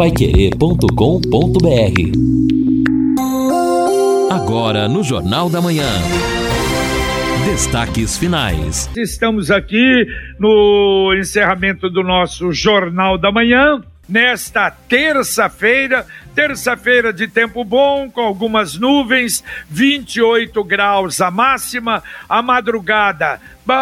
paiquerê.com.br Agora no Jornal da Manhã. Destaques finais. Estamos aqui no encerramento do nosso Jornal da Manhã nesta terça-feira, terça-feira de tempo bom, com algumas nuvens, 28 graus a máxima, a madrugada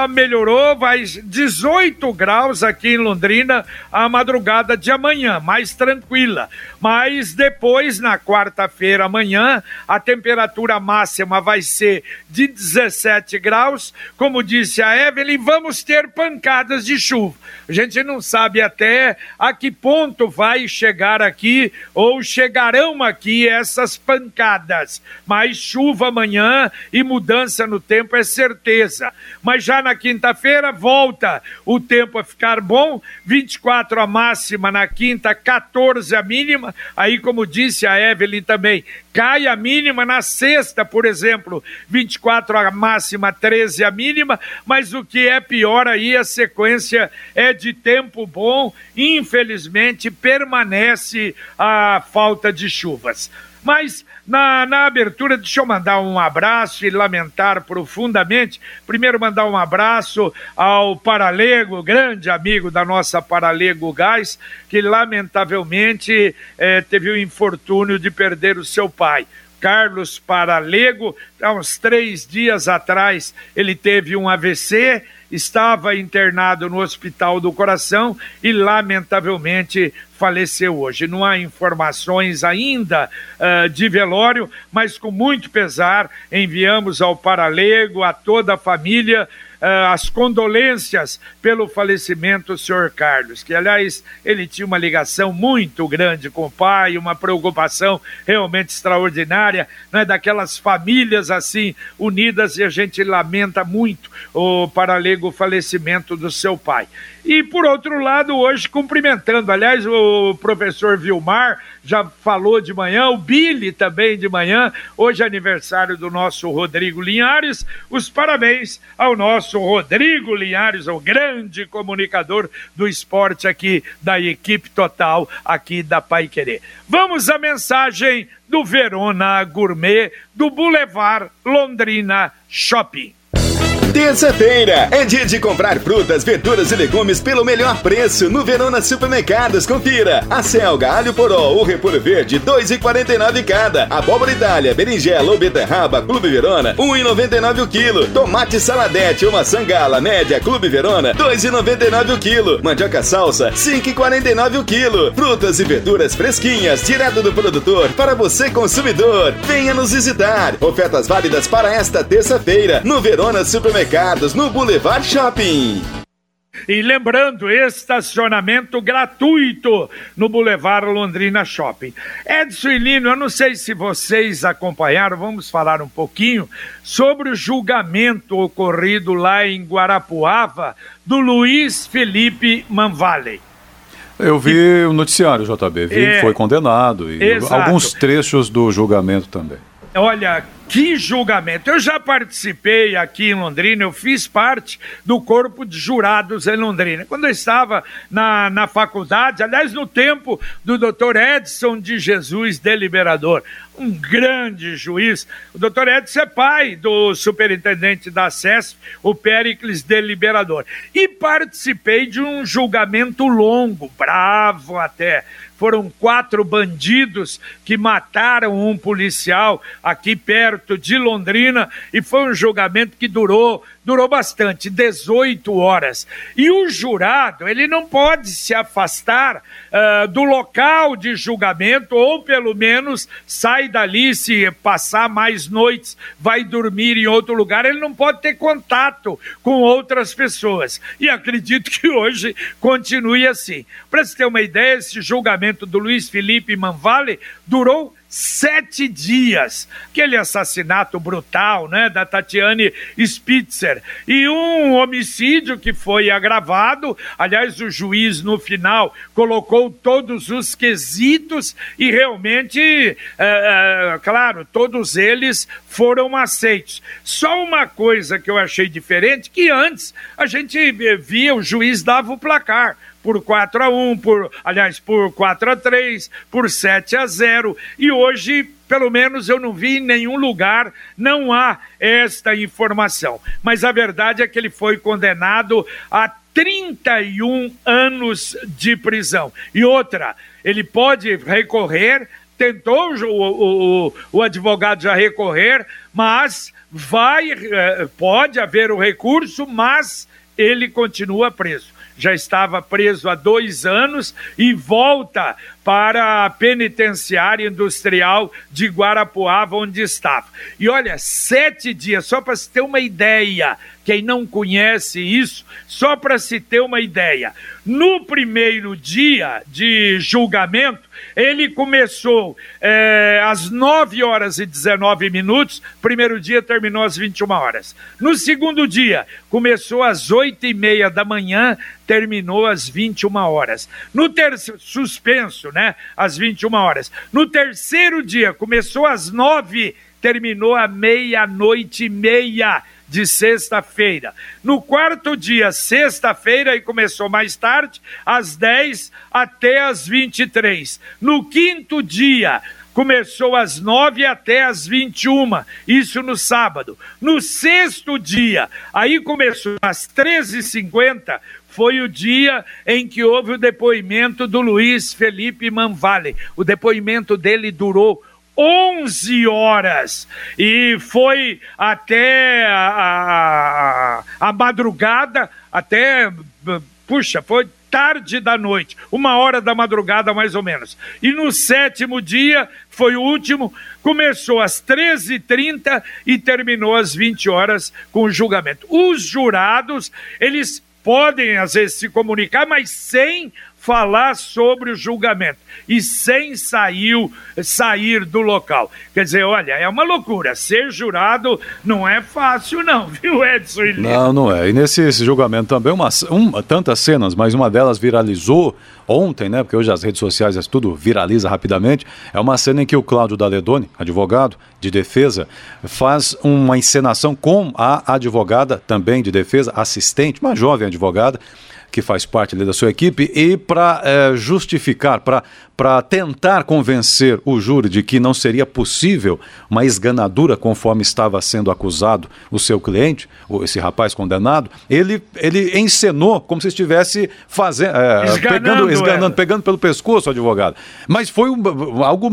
melhorou, vai 18 graus aqui em Londrina a madrugada de amanhã, mais tranquila. Mas depois, na quarta-feira, amanhã, a temperatura máxima vai ser de 17 graus. Como disse a Evelyn, vamos ter pancadas de chuva. A gente não sabe até a que ponto vai chegar aqui ou chegarão aqui essas pancadas. Mas chuva amanhã e mudança no tempo é certeza. Mas já na quinta-feira volta o tempo a ficar bom, 24 a máxima na quinta, 14 a mínima. Aí, como disse a Evelyn também, cai a mínima na sexta, por exemplo, 24 a máxima, 13 a mínima, mas o que é pior aí, a sequência é de tempo bom, infelizmente permanece a falta de chuvas. Mas na, na abertura, deixa eu mandar um abraço e lamentar profundamente. Primeiro, mandar um abraço ao Paralego, grande amigo da nossa Paralego Gás, que lamentavelmente eh, teve o infortúnio de perder o seu pai. Carlos Paralego, há uns três dias atrás, ele teve um AVC estava internado no Hospital do Coração e, lamentavelmente, faleceu hoje. Não há informações ainda uh, de velório, mas com muito pesar enviamos ao Paralego, a toda a família, uh, as condolências pelo falecimento do senhor Carlos, que aliás ele tinha uma ligação muito grande com o pai, uma preocupação realmente extraordinária, né, daquelas famílias assim unidas e a gente lamenta muito o Paralego falecimento do seu pai. E por outro lado, hoje cumprimentando, aliás, o professor Vilmar já falou de manhã, o Billy também de manhã, hoje é aniversário do nosso Rodrigo Linhares. Os parabéns ao nosso Rodrigo Linhares, o grande comunicador do esporte aqui da equipe total aqui da Pai Querer. Vamos à mensagem do Verona Gourmet do Boulevard Londrina Shopping. Terça-feira é dia de comprar frutas, verduras e legumes pelo melhor preço no Verona Supermercados. Confira: a selga, alho poró ou repolho verde, 2,49 cada. Abóbora Itália, berinjela ou beterraba, Clube Verona, 1,99 o quilo. Tomate saladete ou maçã gala, média, Clube Verona, 2,99 o quilo. Mandioca salsa, 5,49 o quilo. Frutas e verduras fresquinhas, direto do produtor para você consumidor. Venha nos visitar. Ofertas válidas para esta terça-feira no Verona Supermercados supermercados no Boulevard Shopping. E lembrando, estacionamento gratuito no Boulevard Londrina Shopping. Edson e Lino, eu não sei se vocês acompanharam, vamos falar um pouquinho sobre o julgamento ocorrido lá em Guarapuava do Luiz Felipe Manvale. Eu vi o noticiário, JB, vi é, que foi condenado e exato. alguns trechos do julgamento também. Olha, que julgamento! Eu já participei aqui em Londrina, eu fiz parte do corpo de jurados em Londrina. Quando eu estava na, na faculdade, aliás, no tempo do doutor Edson de Jesus Deliberador, um grande juiz. O doutor Edson é pai do superintendente da SESP, o Péricles Deliberador. E participei de um julgamento longo, bravo até foram quatro bandidos que mataram um policial aqui perto de Londrina e foi um julgamento que durou durou bastante, 18 horas. E o jurado, ele não pode se afastar uh, do local de julgamento, ou pelo menos sai dali, se passar mais noites, vai dormir em outro lugar, ele não pode ter contato com outras pessoas. E acredito que hoje continue assim. Para você ter uma ideia, esse julgamento do Luiz Felipe Manvale durou sete dias. Aquele assassinato brutal, né, da Tatiane Spitzer. E um homicídio que foi agravado. Aliás, o juiz, no final, colocou todos os quesitos e realmente, é, é, claro, todos eles foram aceitos. Só uma coisa que eu achei diferente, que antes a gente via o juiz dava o placar por 4 a 1, por, aliás, por 4 a 3, por 7 a 0, e hoje pelo menos eu não vi em nenhum lugar, não há esta informação. Mas a verdade é que ele foi condenado a 31 anos de prisão. E outra, ele pode recorrer, tentou o, o, o advogado já recorrer, mas vai, eh, pode haver o recurso, mas ele continua preso. Já estava preso há dois anos e volta para a penitenciária industrial de Guarapuava, onde estava. E olha, sete dias, só para se ter uma ideia, quem não conhece isso, só para se ter uma ideia. No primeiro dia de julgamento, ele começou é, às 9 horas e 19 minutos, primeiro dia terminou às 21 horas. No segundo dia, começou às 8 e meia da manhã, terminou às 21 horas. No terceiro, suspenso, né? Às 21 horas. No terceiro dia, começou às 9, terminou à meia-noite e meia de sexta-feira. No quarto dia, sexta-feira, e começou mais tarde, às 10 até às 23. No quinto dia, começou às 9 até às 21, isso no sábado. No sexto dia, aí começou às 13h50, foi o dia em que houve o depoimento do Luiz Felipe Manvale. O depoimento dele durou 11 horas e foi até a, a, a madrugada, até, puxa, foi tarde da noite, uma hora da madrugada mais ou menos. E no sétimo dia, foi o último, começou às 13h30 e terminou às 20 horas com o julgamento. Os jurados, eles podem às vezes se comunicar, mas sem falar sobre o julgamento e sem sair, sair do local. Quer dizer, olha, é uma loucura. Ser jurado não é fácil, não, viu, Edson? Não, não é. E nesse julgamento também, uma, uma, tantas cenas, mas uma delas viralizou ontem, né? Porque hoje as redes sociais é tudo viraliza rapidamente. É uma cena em que o Cláudio Daledoni, advogado de defesa, faz uma encenação com a advogada também de defesa, assistente, uma jovem advogada que faz parte da sua equipe, e para é, justificar, para tentar convencer o júri de que não seria possível uma esganadura conforme estava sendo acusado o seu cliente, esse rapaz condenado, ele, ele encenou como se estivesse fazendo, é, pegando, esganando, pegando pelo pescoço o advogado. Mas foi um, algo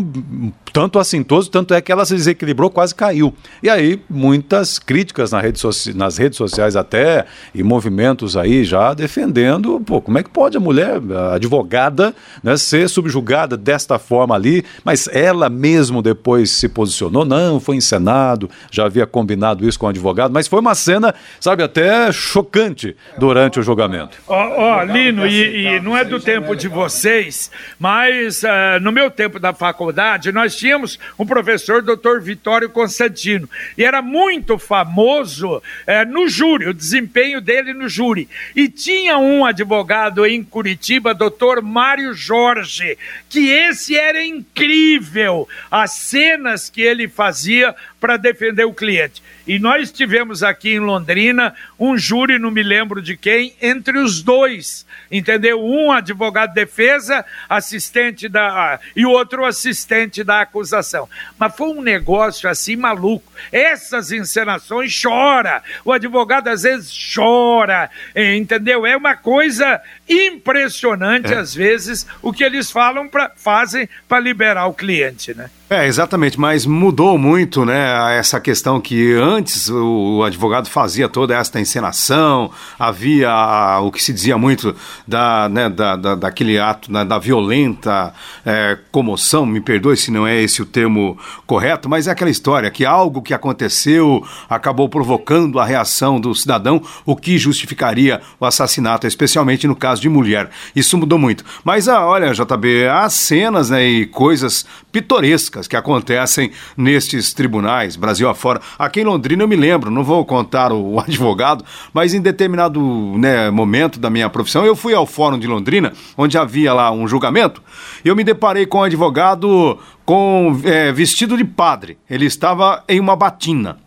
tanto assintoso, tanto é que ela se desequilibrou, quase caiu. E aí, muitas críticas nas redes, nas redes sociais até, e movimentos aí já defendendo, pô, como é que pode a mulher, a advogada, né, ser subjugada desta forma ali, mas ela mesmo depois se posicionou, não, foi encenado, já havia combinado isso com o advogado, mas foi uma cena, sabe, até chocante durante o julgamento. Ó, oh, oh, Lino, e, e, não é do tempo de vocês, mas uh, no meu tempo da faculdade, nós tínhamos um professor, doutor Vitório Constantino, e era muito famoso é, no júri, o desempenho dele no júri. E tinha um advogado em Curitiba, doutor Mário Jorge, que esse era incrível, as cenas que ele fazia para defender o cliente. E nós tivemos aqui em Londrina um júri, não me lembro de quem, entre os dois, entendeu? Um advogado de defesa, assistente da. e o outro assistente da acusação. Mas foi um negócio assim maluco. Essas encenações chora. O advogado às vezes chora, entendeu? É uma coisa impressionante, é. às vezes, o que eles falam pra, fazem para liberar o cliente, né? É, exatamente, mas mudou muito, né, essa questão que antes o, advogado fazia toda esta encenação, havia o que se dizia muito da, né, da, da daquele ato, né, da violenta é, comoção, me perdoe se não é esse o termo correto, mas é aquela história que algo que aconteceu acabou provocando a reação do cidadão, o que justificaria o assassinato, especialmente no caso de mulher. Isso mudou muito. Mas, ah, olha, JB, há cenas né, e coisas pitorescas que acontecem nestes tribunais, Brasil afora. Aqui em eu me lembro, não vou contar o advogado, mas em determinado né, momento da minha profissão, eu fui ao Fórum de Londrina, onde havia lá um julgamento, e eu me deparei com um advogado com é, vestido de padre. Ele estava em uma batina.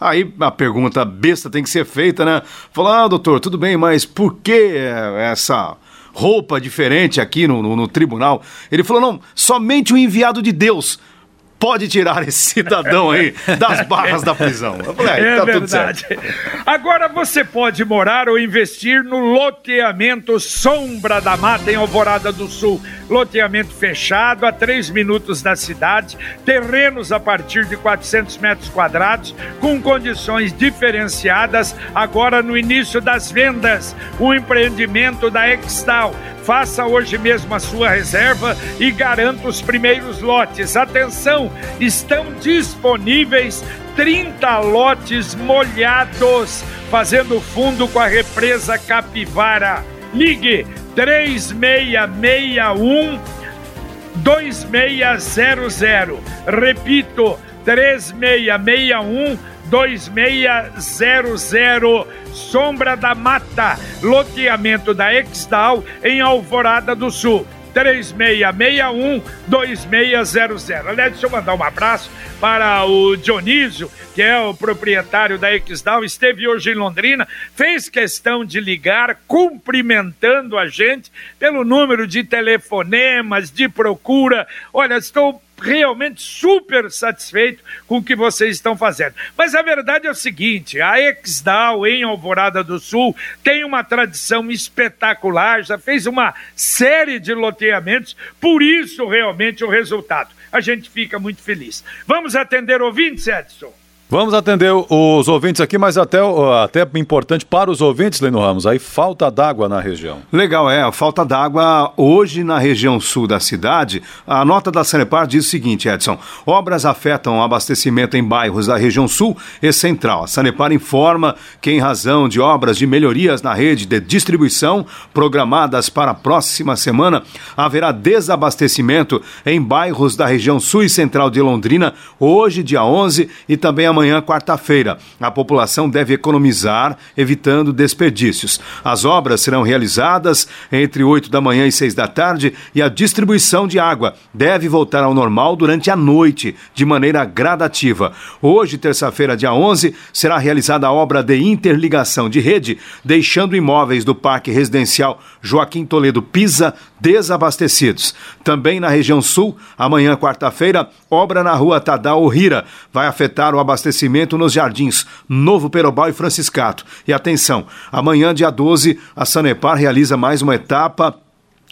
Aí a pergunta besta tem que ser feita, né? Falar, ah, doutor, tudo bem, mas por que essa roupa diferente aqui no, no, no tribunal. Ele falou: não, somente o enviado de Deus pode tirar esse cidadão aí das barras da prisão. Eu falei, é, tá verdade. Agora você pode morar ou investir no loteamento Sombra da Mata em Alvorada do Sul. Loteamento fechado a 3 minutos da cidade, terrenos a partir de 400 metros quadrados, com condições diferenciadas agora no início das vendas. O empreendimento da Extal Faça hoje mesmo a sua reserva e garanta os primeiros lotes. Atenção, estão disponíveis 30 lotes molhados, fazendo fundo com a represa Capivara. Ligue 3661 2600. Repito, 3661 2600 Sombra da Mata, loteamento da Exdal em Alvorada do Sul. 3661-2600. Aliás, deixa eu mandar um abraço para o Dionísio, que é o proprietário da Exdal, esteve hoje em Londrina, fez questão de ligar, cumprimentando a gente pelo número de telefonemas, de procura. Olha, estou realmente super satisfeito com o que vocês estão fazendo. Mas a verdade é o seguinte: a Exdal em Alvorada do Sul tem uma tradição espetacular, já fez uma série de loteamentos, por isso realmente o resultado. A gente fica muito feliz. Vamos atender ouvintes, Edson? Vamos atender os ouvintes aqui, mas até, até importante para os ouvintes, Leno Ramos, aí falta d'água na região. Legal, é, falta d'água hoje na região sul da cidade. A nota da Sanepar diz o seguinte, Edson, obras afetam o abastecimento em bairros da região sul e central. A Sanepar informa que em razão de obras de melhorias na rede de distribuição programadas para a próxima semana, haverá desabastecimento em bairros da região sul e central de Londrina, hoje, dia 11, e também amanhã amanhã, quarta-feira. A população deve economizar, evitando desperdícios. As obras serão realizadas entre 8 da manhã e 6 da tarde e a distribuição de água deve voltar ao normal durante a noite, de maneira gradativa. Hoje, terça-feira, dia 11, será realizada a obra de interligação de rede, deixando imóveis do Parque Residencial Joaquim Toledo Pisa desabastecidos. Também na região sul, amanhã, quarta-feira, obra na rua Tadal Rira vai afetar o abastecimento nos jardins Novo Perobal e Franciscato. E atenção, amanhã, dia 12, a Sanepar realiza mais uma etapa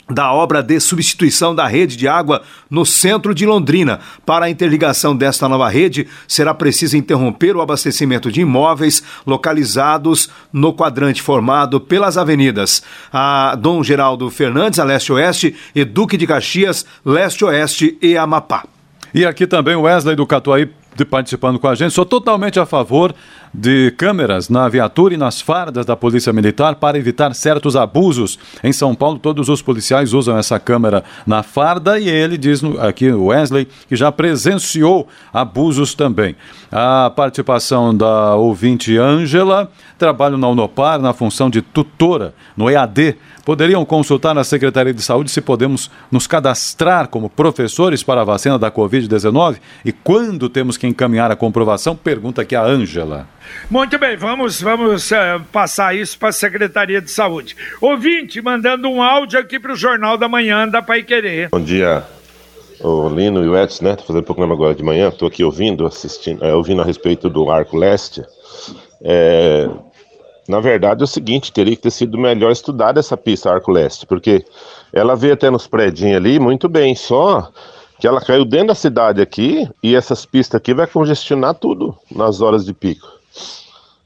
da obra de substituição da rede de água no centro de Londrina. Para a interligação desta nova rede, será preciso interromper o abastecimento de imóveis localizados no quadrante formado pelas avenidas a Dom Geraldo Fernandes, a leste-oeste, e Duque de Caxias, leste-oeste e Amapá. E aqui também o Wesley do Catuaí participando com a gente. Sou totalmente a favor de câmeras na viatura e nas fardas da Polícia Militar para evitar certos abusos. Em São Paulo, todos os policiais usam essa câmera na farda e ele diz aqui, Wesley, que já presenciou abusos também. A participação da ouvinte Ângela, trabalho na Unopar na função de tutora no EAD poderiam consultar a Secretaria de Saúde se podemos nos cadastrar como professores para a vacina da Covid-19 e quando temos que encaminhar a comprovação? Pergunta aqui a Ângela. Muito bem, vamos, vamos uh, passar isso para a Secretaria de Saúde. Ouvinte, mandando um áudio aqui para o Jornal da Manhã da Pai Querer. Bom dia, o Lino e o Edson, né? Tô fazendo programa agora de manhã, estou aqui ouvindo, assistindo, é, ouvindo a respeito do Arco Leste. É, na verdade, é o seguinte, teria que ter sido melhor estudar essa pista Arco Leste, porque ela veio até nos prédios ali muito bem, só que ela caiu dentro da cidade aqui e essas pistas aqui vai congestionar tudo nas horas de pico.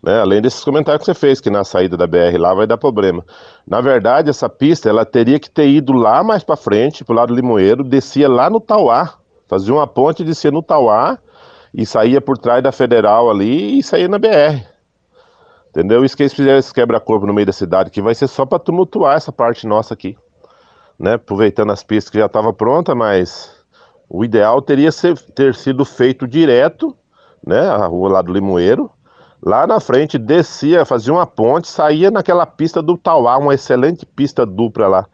Né? Além desses comentários que você fez, que na saída da BR lá vai dar problema. Na verdade, essa pista ela teria que ter ido lá mais para frente, pro lado do Limoeiro, descia lá no Tauá, fazia uma ponte, descia no Tauá e saía por trás da Federal ali e saía na BR. Entendeu? Isso que eles fizeram esse quebra-corpo no meio da cidade, que vai ser só para tumultuar essa parte nossa aqui. Né? Aproveitando as pistas que já estavam prontas, mas o ideal teria ser, ter sido feito direto, né? A rua lá do Limoeiro. Lá na frente descia, fazia uma ponte, saía naquela pista do Tauá, uma excelente pista dupla lá.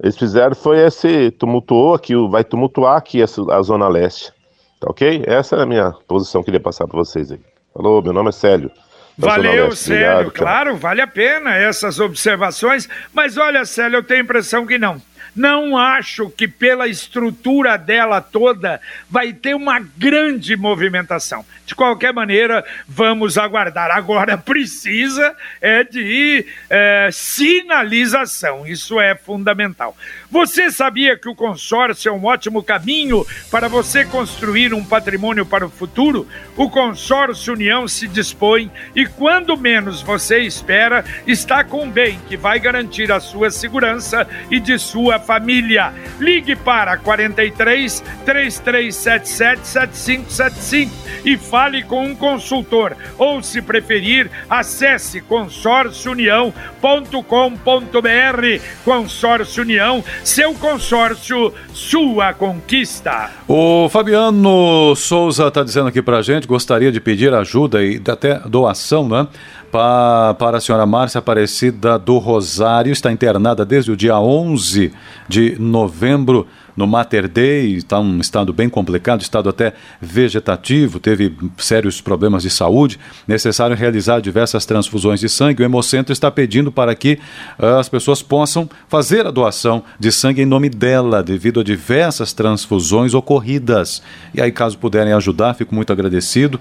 Eles fizeram foi esse tumultuou aqui, vai tumultuar aqui a, a zona leste. Tá ok? Essa é a minha posição que eu queria passar para vocês aí. Falou, meu nome é Célio Valeu, Célio. Claro, vale a pena essas observações, mas olha, Célio, eu tenho a impressão que não. Não acho que pela estrutura dela toda vai ter uma grande movimentação. De qualquer maneira, vamos aguardar. Agora precisa é de é, sinalização. Isso é fundamental. Você sabia que o consórcio é um ótimo caminho para você construir um patrimônio para o futuro? O consórcio União se dispõe e quando menos você espera, está com um bem que vai garantir a sua segurança e de sua família. Ligue para 43 3377 7575 e fale com um consultor. Ou, se preferir, acesse consórciounião.com.br. Consórcio União, seu consórcio, sua conquista. O Fabiano Souza está dizendo aqui para gente, gostaria de pedir ajuda e até doação, né? para, para a senhora Márcia Aparecida do Rosário, está internada desde o dia 11 de novembro no Mater Dei, está um estado bem complicado, estado até vegetativo, teve sérios problemas de saúde, necessário realizar diversas transfusões de sangue. O Hemocentro está pedindo para que uh, as pessoas possam fazer a doação de sangue em nome dela, devido a diversas transfusões ocorridas. E aí, caso puderem ajudar, fico muito agradecido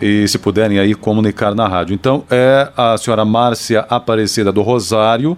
e se puderem aí comunicar na rádio. Então é a senhora Márcia Aparecida do Rosário,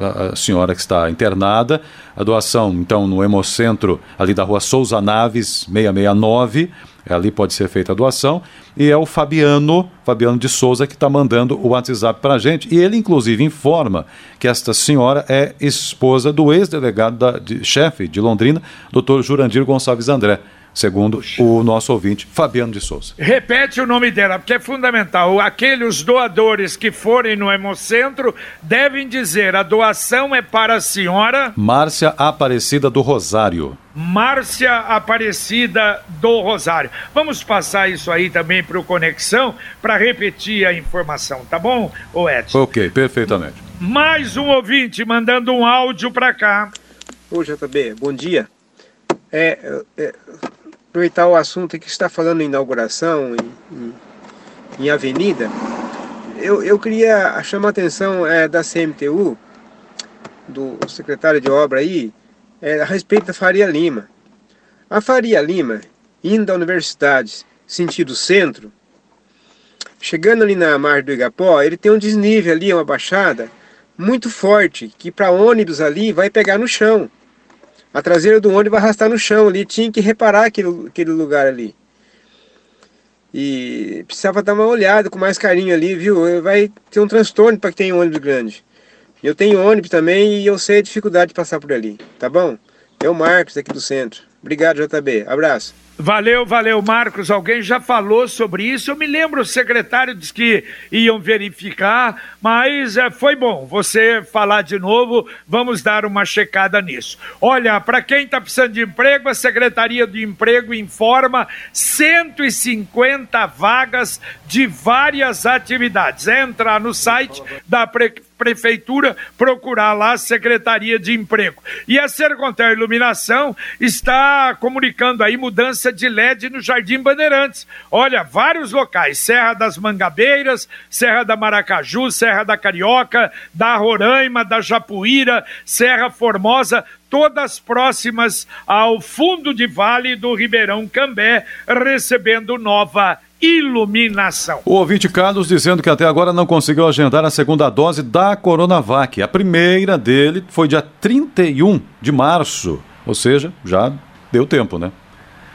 a senhora que está internada, a doação então no Hemocentro ali da rua Souza Naves 669, ali pode ser feita a doação, e é o Fabiano, Fabiano de Souza que está mandando o WhatsApp para a gente, e ele inclusive informa que esta senhora é esposa do ex-delegado de chefe de Londrina, doutor Jurandir Gonçalves André segundo o nosso ouvinte, Fabiano de Souza. Repete o nome dela, porque é fundamental. Aqueles doadores que forem no Hemocentro devem dizer: a doação é para a senhora. Márcia Aparecida do Rosário. Márcia Aparecida do Rosário. Vamos passar isso aí também para o Conexão para repetir a informação, tá bom, Edson? Ok, perfeitamente. Mais um ouvinte mandando um áudio para cá. Ô, JB, bom dia. É, é, aproveitar o assunto que está falando em inauguração, em, em, em avenida, eu, eu queria chamar a atenção é, da CMTU, do secretário de obra aí, é, a respeito da Faria Lima. A Faria Lima, indo da universidade, sentido centro, chegando ali na margem do Igapó, ele tem um desnível ali, uma baixada muito forte, que para ônibus ali vai pegar no chão a traseira do ônibus vai arrastar no chão ali, tinha que reparar aquele, aquele lugar ali. E precisava dar uma olhada com mais carinho ali, viu? Vai ter um transtorno para quem tem ônibus grande. Eu tenho ônibus também e eu sei a dificuldade de passar por ali, tá bom? É o Marcos aqui do centro. Obrigado, JB. Abraço. Valeu, valeu, Marcos. Alguém já falou sobre isso. Eu me lembro, o secretário disse que iam verificar, mas é, foi bom você falar de novo. Vamos dar uma checada nisso. Olha, para quem está precisando de emprego, a Secretaria de Emprego informa 150 vagas de várias atividades. Entra no site da Prefeitura prefeitura procurar lá a Secretaria de Emprego. E a Sercontel Iluminação está comunicando aí mudança de LED no Jardim Bandeirantes. Olha, vários locais, Serra das Mangabeiras, Serra da Maracaju, Serra da Carioca, da Roraima, da Japuíra, Serra Formosa, todas próximas ao fundo de vale do Ribeirão Cambé, recebendo nova iluminação. O ouvinte Carlos dizendo que até agora não conseguiu agendar a segunda dose da Coronavac. A primeira dele foi dia 31 de março, ou seja, já deu tempo, né?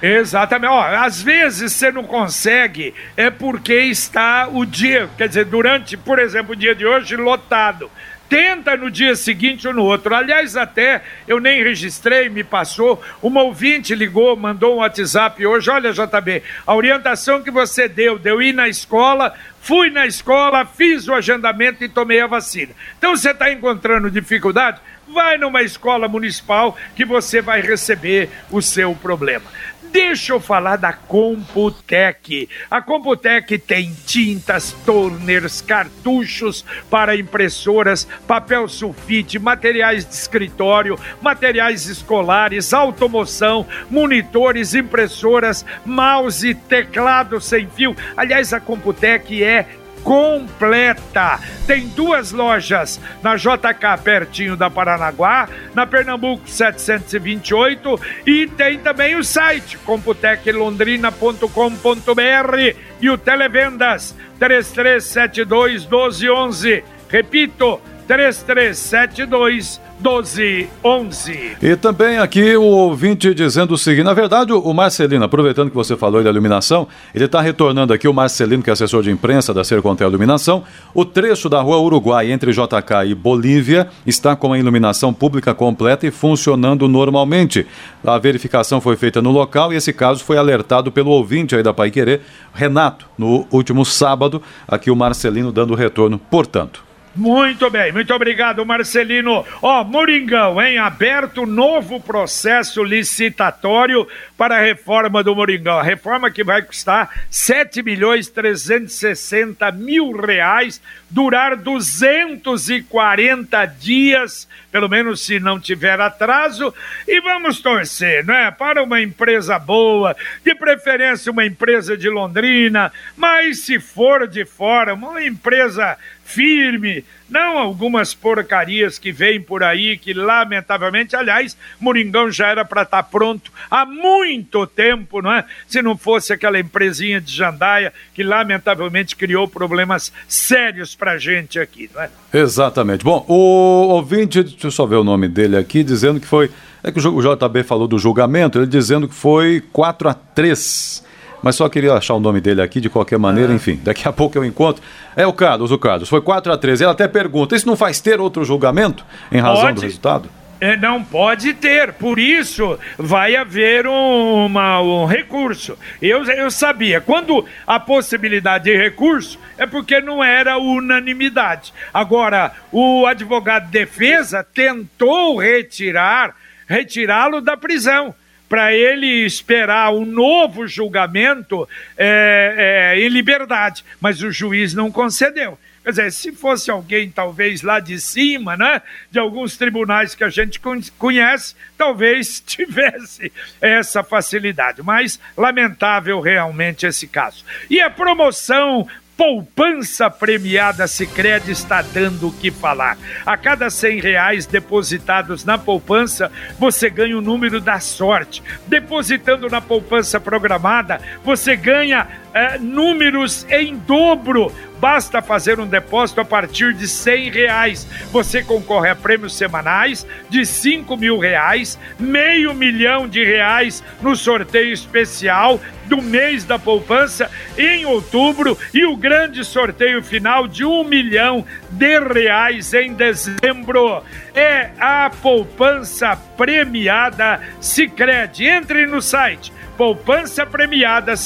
Exatamente. Ó, às vezes você não consegue é porque está o dia, quer dizer, durante, por exemplo, o dia de hoje lotado tenta no dia seguinte ou no outro. Aliás, até eu nem registrei, me passou. Uma ouvinte ligou, mandou um WhatsApp hoje. Olha, JB, a orientação que você deu, deu ir na escola, fui na escola, fiz o agendamento e tomei a vacina. Então você está encontrando dificuldade? Vai numa escola municipal que você vai receber o seu problema. Deixa eu falar da Computec. A Computec tem tintas, toners, cartuchos para impressoras, papel sulfite, materiais de escritório, materiais escolares, automoção, monitores, impressoras, mouse, teclado sem fio. Aliás, a Computec é completa. Tem duas lojas na JK pertinho da Paranaguá, na Pernambuco 728 e tem também o site computeclondrina.com.br e o Televendas 3372 1211. Repito, 3372 1211. E também aqui o ouvinte dizendo o seguinte: na verdade, o Marcelino, aproveitando que você falou da iluminação, ele está retornando aqui, o Marcelino, que é assessor de imprensa da Sercontel Iluminação. O trecho da rua Uruguai entre JK e Bolívia está com a iluminação pública completa e funcionando normalmente. A verificação foi feita no local e esse caso foi alertado pelo ouvinte aí da Pai Querer, Renato, no último sábado. Aqui o Marcelino dando retorno, portanto. Muito bem, muito obrigado, Marcelino. Ó, Moringão, em aberto novo processo licitatório para a reforma do Moringão. A reforma que vai custar 7 milhões 360 mil reais, durar 240 dias, pelo menos se não tiver atraso, e vamos torcer, né? Para uma empresa boa, de preferência uma empresa de Londrina, mas se for de fora, uma empresa firme, não algumas porcarias que vêm por aí, que lamentavelmente, aliás, Moringão já era para estar tá pronto há muito tempo, não é? Se não fosse aquela empresinha de Jandaia que lamentavelmente criou problemas sérios para gente aqui, não é? Exatamente. Bom, o ouvinte, deixa eu só ver o nome dele aqui, dizendo que foi. É que o JB falou do julgamento, ele dizendo que foi 4 a 3 mas só queria achar o nome dele aqui de qualquer maneira, ah. enfim. Daqui a pouco eu encontro. É o Carlos, o Carlos. Foi 4 a 3 Ele até pergunta: isso não faz ter outro julgamento em razão Pode. do resultado? É, não pode ter, por isso vai haver um, uma, um recurso. Eu, eu sabia, quando a possibilidade de recurso é porque não era unanimidade. Agora, o advogado de defesa tentou retirar, retirá-lo da prisão para ele esperar um novo julgamento é, é, em liberdade, mas o juiz não concedeu. Quer dizer, se fosse alguém talvez lá de cima, né, de alguns tribunais que a gente conhece, talvez tivesse essa facilidade. Mas lamentável realmente esse caso. E a promoção poupança premiada Sicredi está dando o que falar. A cada cem reais depositados na poupança, você ganha o número da sorte. Depositando na poupança programada, você ganha é, números em dobro. Basta fazer um depósito a partir de cem reais. Você concorre a prêmios semanais de cinco mil reais, meio milhão de reais no sorteio especial do mês da poupança em outubro e o grande sorteio final de um milhão de reais em dezembro. É a poupança premiada Sicredi. Entre no site poupança premiada.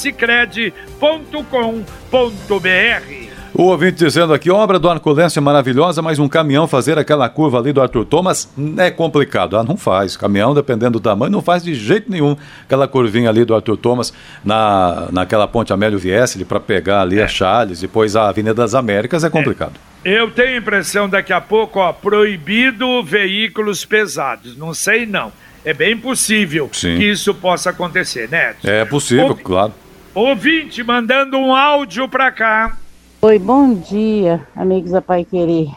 O ouvinte dizendo aqui, obra do é maravilhosa, mas um caminhão fazer aquela curva ali do Arthur Thomas é complicado. Ah, não faz. Caminhão, dependendo do tamanho, não faz de jeito nenhum aquela curvinha ali do Arthur Thomas na, naquela ponte Amélio Viesli para pegar ali é. a Charles, depois a Avenida das Américas, é complicado. É. Eu tenho a impressão daqui a pouco, ó, proibido veículos pesados. Não sei não. É bem possível Sim. que isso possa acontecer, né? É possível, claro. Ouvinte mandando um áudio para cá. Oi, bom dia, amigos da Pai Querer.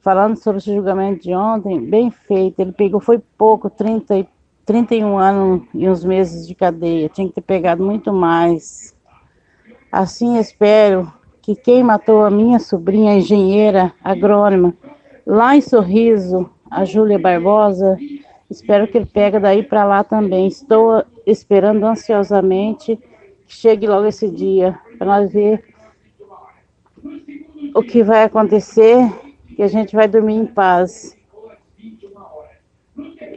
Falando sobre esse julgamento de ontem, bem feito. Ele pegou, foi pouco, 30, 31 anos e uns meses de cadeia. Tinha que ter pegado muito mais. Assim espero que quem matou a minha sobrinha, engenheira agrônoma, lá em Sorriso, a Júlia Barbosa, espero que ele pegue daí para lá também. Estou esperando ansiosamente que chegue logo esse dia, para nós ver o que vai acontecer, que a gente vai dormir em paz.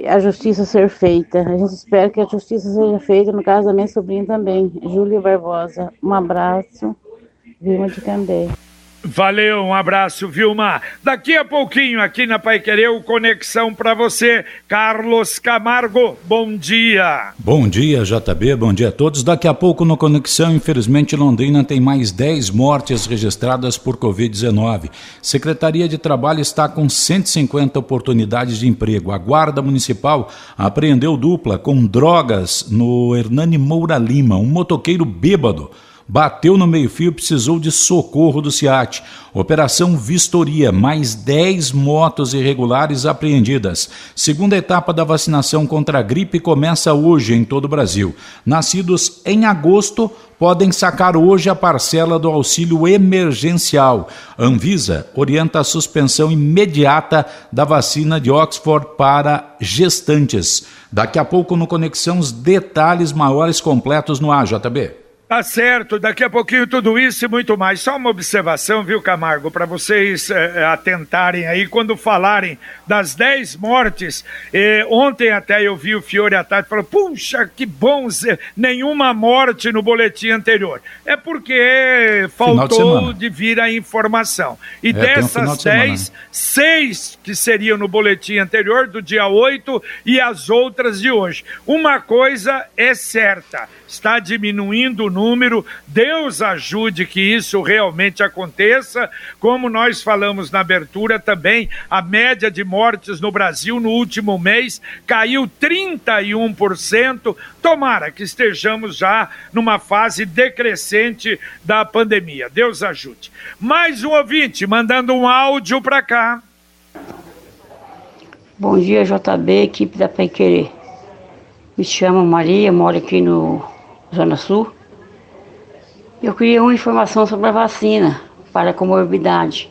A justiça ser feita. A gente espera que a justiça seja feita no caso da minha sobrinha também, Júlia Barbosa. Um abraço, Vilma de Candé. Valeu, um abraço, Vilma. Daqui a pouquinho, aqui na Pai Querer, conexão para você, Carlos Camargo. Bom dia. Bom dia, JB. Bom dia a todos. Daqui a pouco no Conexão, infelizmente, Londrina tem mais 10 mortes registradas por Covid-19. Secretaria de Trabalho está com 150 oportunidades de emprego. A Guarda Municipal apreendeu dupla com drogas no Hernani Moura Lima, um motoqueiro bêbado bateu no meio-fio e precisou de socorro do SIAT. Operação Vistoria, mais 10 motos irregulares apreendidas. Segunda etapa da vacinação contra a gripe começa hoje em todo o Brasil. Nascidos em agosto podem sacar hoje a parcela do auxílio emergencial. Anvisa orienta a suspensão imediata da vacina de Oxford para gestantes. Daqui a pouco no Conexão os detalhes maiores completos no AJB. Tá certo, daqui a pouquinho tudo isso e muito mais. Só uma observação, viu, Camargo, para vocês é, atentarem aí quando falarem das 10 mortes. Eh, ontem até eu vi o Fiore à tarde falou: puxa, que bom, nenhuma morte no boletim anterior. É porque faltou de, de, vir a informação. E é, dessas um 10, 6 que seriam no boletim anterior, do dia 8, e as outras de hoje. Uma coisa é certa está diminuindo o número. Deus ajude que isso realmente aconteça. Como nós falamos na abertura também, a média de mortes no Brasil no último mês caiu 31%. Tomara que estejamos já numa fase decrescente da pandemia. Deus ajude. Mais um ouvinte mandando um áudio para cá. Bom dia, JB, equipe da Pai Querer. Me chamo Maria, moro aqui no Zona Sul. Eu queria uma informação sobre a vacina para comorbidade.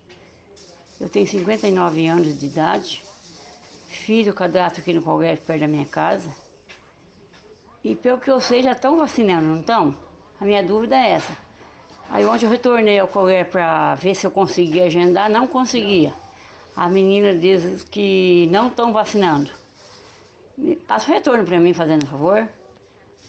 Eu tenho 59 anos de idade, fiz o cadastro aqui no Colgate perto da minha casa. E pelo que eu sei, já estão vacinando, não estão? A minha dúvida é essa. Aí ontem eu retornei ao Colgate para ver se eu conseguia agendar, não conseguia. A menina diz que não estão vacinando. Passa o retorno para mim, fazendo favor.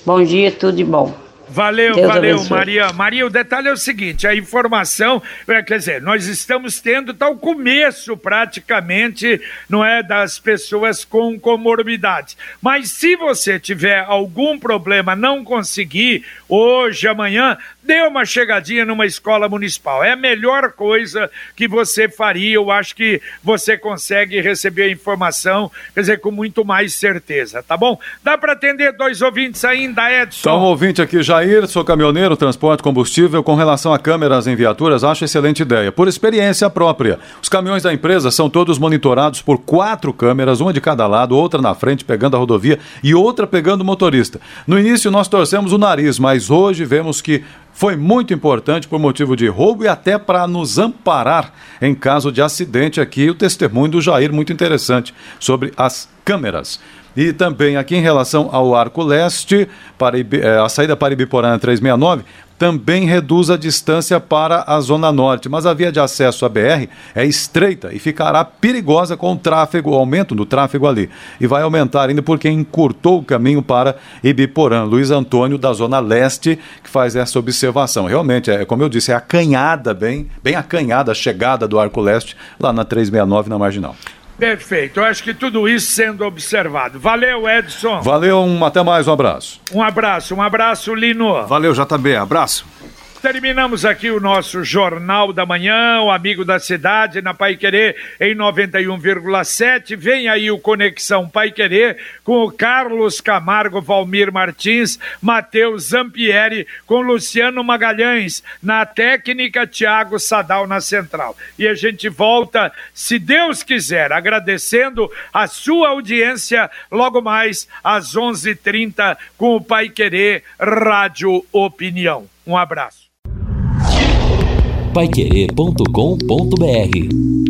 Bom dia, tudo de bom. Valeu, Deus valeu, abençoe. Maria. Maria, o detalhe é o seguinte: a informação, é, quer dizer, nós estamos tendo tal tá começo praticamente, não é, das pessoas com comorbidades. Mas se você tiver algum problema, não conseguir hoje, amanhã, dê uma chegadinha numa escola municipal. É a melhor coisa que você faria. Eu acho que você consegue receber a informação, quer dizer, com muito mais certeza, tá bom? Dá para atender dois ouvintes ainda, Edson? Só um ouvinte aqui, Jair, sou caminhoneiro, transporte combustível. Com relação a câmeras em viaturas, acho excelente ideia. Por experiência própria. Os caminhões da empresa são todos monitorados por quatro câmeras, uma de cada lado, outra na frente pegando a rodovia e outra pegando o motorista. No início nós torcemos o nariz, mas hoje vemos que foi muito importante por motivo de roubo e até para nos amparar em caso de acidente aqui. O testemunho do Jair, muito interessante, sobre as câmeras. E também aqui em relação ao Arco Leste, para, eh, a saída para Ibiporã 369, também reduz a distância para a Zona Norte, mas a via de acesso à BR é estreita e ficará perigosa com o tráfego, o aumento do tráfego ali. E vai aumentar ainda porque encurtou o caminho para Ibiporã. Luiz Antônio, da Zona Leste, que faz essa observação. Realmente, é como eu disse, é acanhada, bem, bem acanhada a chegada do Arco Leste lá na 369, na Marginal. Perfeito, eu acho que tudo isso sendo observado. Valeu, Edson. Valeu, um, até mais, um abraço. Um abraço, um abraço, Lino. Valeu, JB, abraço. Terminamos aqui o nosso Jornal da Manhã, o Amigo da Cidade, na Pai Querer, em 91,7. Vem aí o Conexão Pai Querer, com o Carlos Camargo, Valmir Martins, Matheus Zampieri, com Luciano Magalhães, na técnica, Tiago Sadal na central. E a gente volta, se Deus quiser, agradecendo a sua audiência, logo mais às 11:30 h 30 com o Pai Querer Rádio Opinião. Um abraço paiquerê.com.br